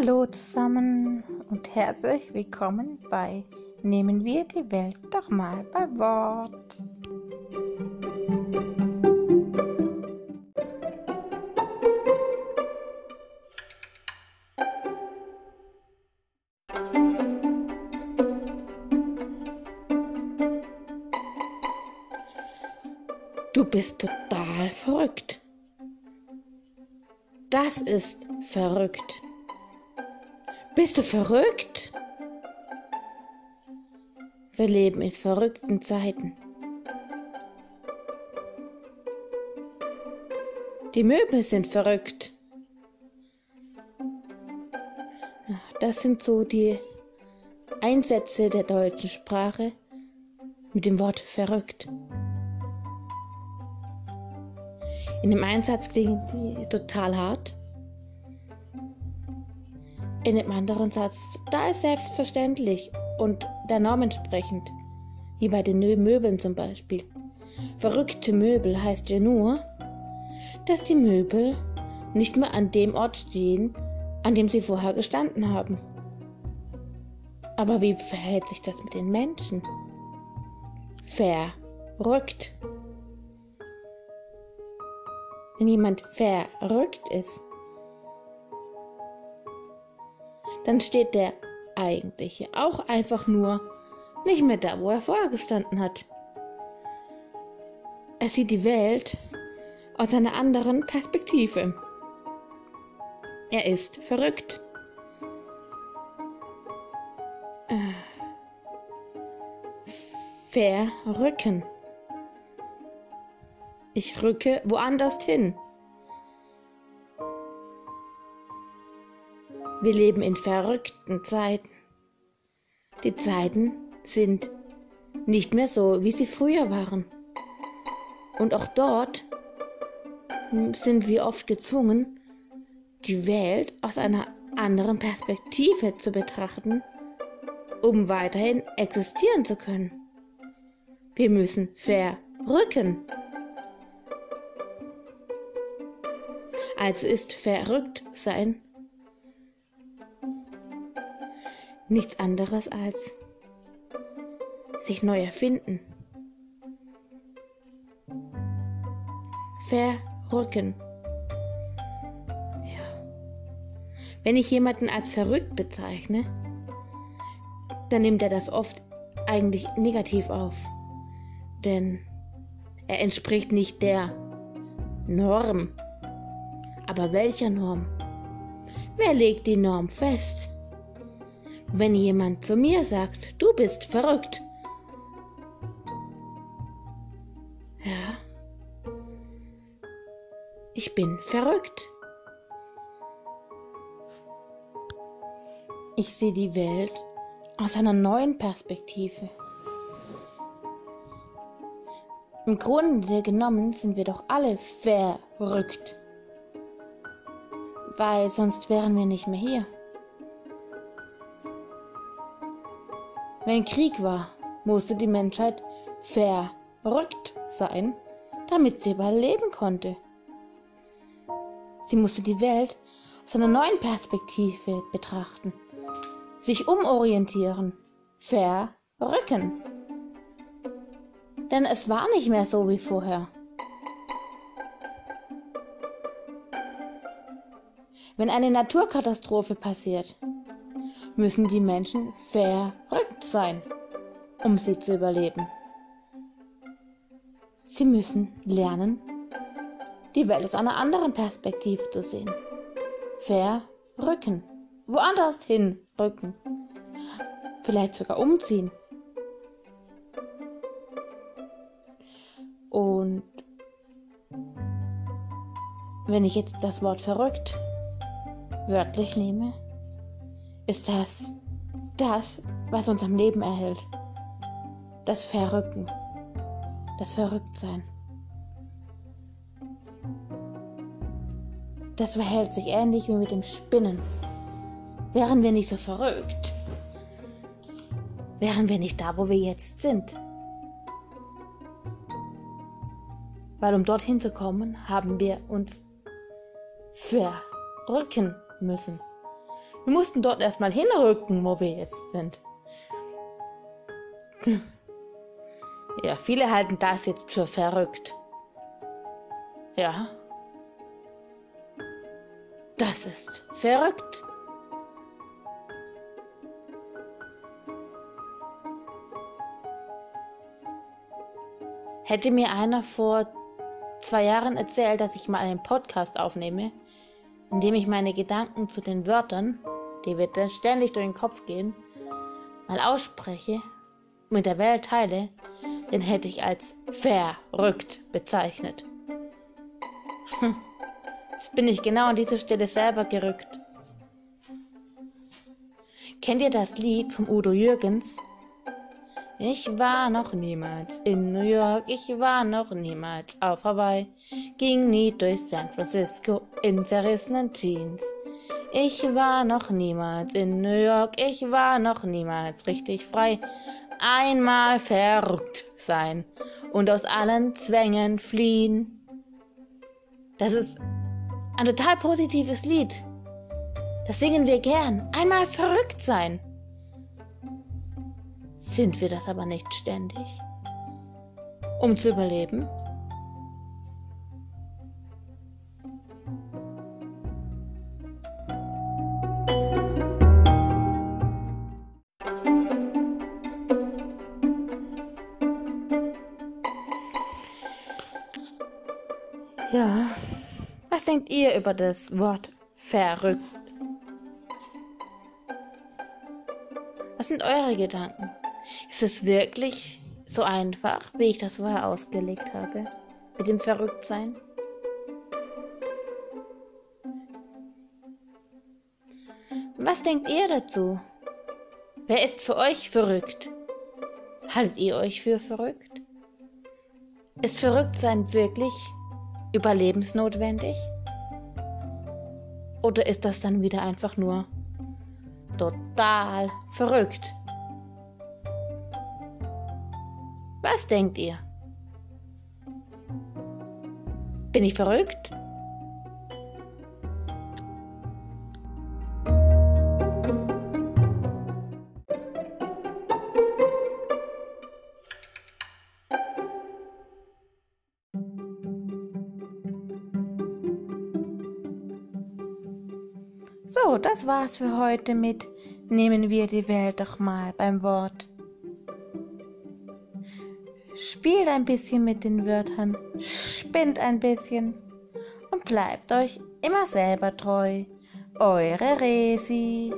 Hallo zusammen und herzlich willkommen bei Nehmen wir die Welt doch mal bei Wort. Du bist total verrückt. Das ist verrückt. Bist du verrückt? Wir leben in verrückten Zeiten. Die Möbel sind verrückt. Das sind so die Einsätze der deutschen Sprache mit dem Wort verrückt. In dem Einsatz klingen sie total hart. In dem anderen Satz, da ist selbstverständlich und der Norm entsprechend, wie bei den Möbeln zum Beispiel. Verrückte Möbel heißt ja nur, dass die Möbel nicht mehr an dem Ort stehen, an dem sie vorher gestanden haben. Aber wie verhält sich das mit den Menschen? Verrückt. Wenn jemand verrückt ist, dann steht der eigentliche auch einfach nur nicht mehr da, wo er vorher gestanden hat. Er sieht die Welt aus einer anderen Perspektive. Er ist verrückt. Äh, verrücken. Ich rücke woanders hin. Wir leben in verrückten Zeiten. Die Zeiten sind nicht mehr so, wie sie früher waren. Und auch dort sind wir oft gezwungen, die Welt aus einer anderen Perspektive zu betrachten, um weiterhin existieren zu können. Wir müssen verrücken. Also ist verrückt sein nichts anderes als sich neu erfinden. Verrücken. Ja. Wenn ich jemanden als verrückt bezeichne, dann nimmt er das oft eigentlich negativ auf. Denn er entspricht nicht der Norm. Aber welcher Norm? Wer legt die Norm fest? Wenn jemand zu mir sagt, du bist verrückt. Ja, ich bin verrückt. Ich sehe die Welt aus einer neuen Perspektive. Im Grunde genommen sind wir doch alle verrückt weil sonst wären wir nicht mehr hier. Wenn Krieg war, musste die Menschheit verrückt sein, damit sie überleben konnte. Sie musste die Welt aus einer neuen Perspektive betrachten, sich umorientieren, verrücken. Denn es war nicht mehr so wie vorher. Wenn eine Naturkatastrophe passiert, müssen die Menschen verrückt sein, um sie zu überleben. Sie müssen lernen, die Welt aus einer anderen Perspektive zu sehen. Verrücken. Woanders hinrücken. Vielleicht sogar umziehen. Und wenn ich jetzt das Wort verrückt wörtlich nehme, ist das das, was uns am Leben erhält. Das Verrücken, das Verrücktsein. Das verhält sich ähnlich wie mit dem Spinnen. Wären wir nicht so verrückt, wären wir nicht da, wo wir jetzt sind. Weil um dorthin zu kommen, haben wir uns verrücken müssen. Wir mussten dort erstmal hinrücken, wo wir jetzt sind. Hm. Ja, viele halten das jetzt für verrückt. Ja. Das ist verrückt. Hätte mir einer vor zwei Jahren erzählt, dass ich mal einen Podcast aufnehme, in dem ich meine Gedanken zu den Wörtern, die mir dann ständig durch den Kopf gehen, mal ausspreche mit der Welt teile, den hätte ich als verrückt bezeichnet. Hm. Jetzt bin ich genau an dieser Stelle selber gerückt. Kennt ihr das Lied vom Udo Jürgens? Ich war noch niemals in New York, ich war noch niemals auf Hawaii, ging nie durch San Francisco in zerrissenen Jeans. Ich war noch niemals in New York, ich war noch niemals richtig frei. Einmal verrückt sein und aus allen Zwängen fliehen. Das ist ein total positives Lied. Das singen wir gern. Einmal verrückt sein. Sind wir das aber nicht ständig? Um zu überleben? Ja, was denkt ihr über das Wort verrückt? Was sind eure Gedanken? Ist es wirklich so einfach, wie ich das vorher ausgelegt habe? Mit dem Verrücktsein? Was denkt ihr dazu? Wer ist für euch verrückt? Haltet ihr euch für verrückt? Ist Verrücktsein wirklich überlebensnotwendig? Oder ist das dann wieder einfach nur total verrückt? Was denkt ihr? Bin ich verrückt? So, das war's für heute mit Nehmen wir die Welt doch mal beim Wort. Spielt ein bisschen mit den Wörtern, spinnt ein bisschen und bleibt euch immer selber treu. Eure Resi.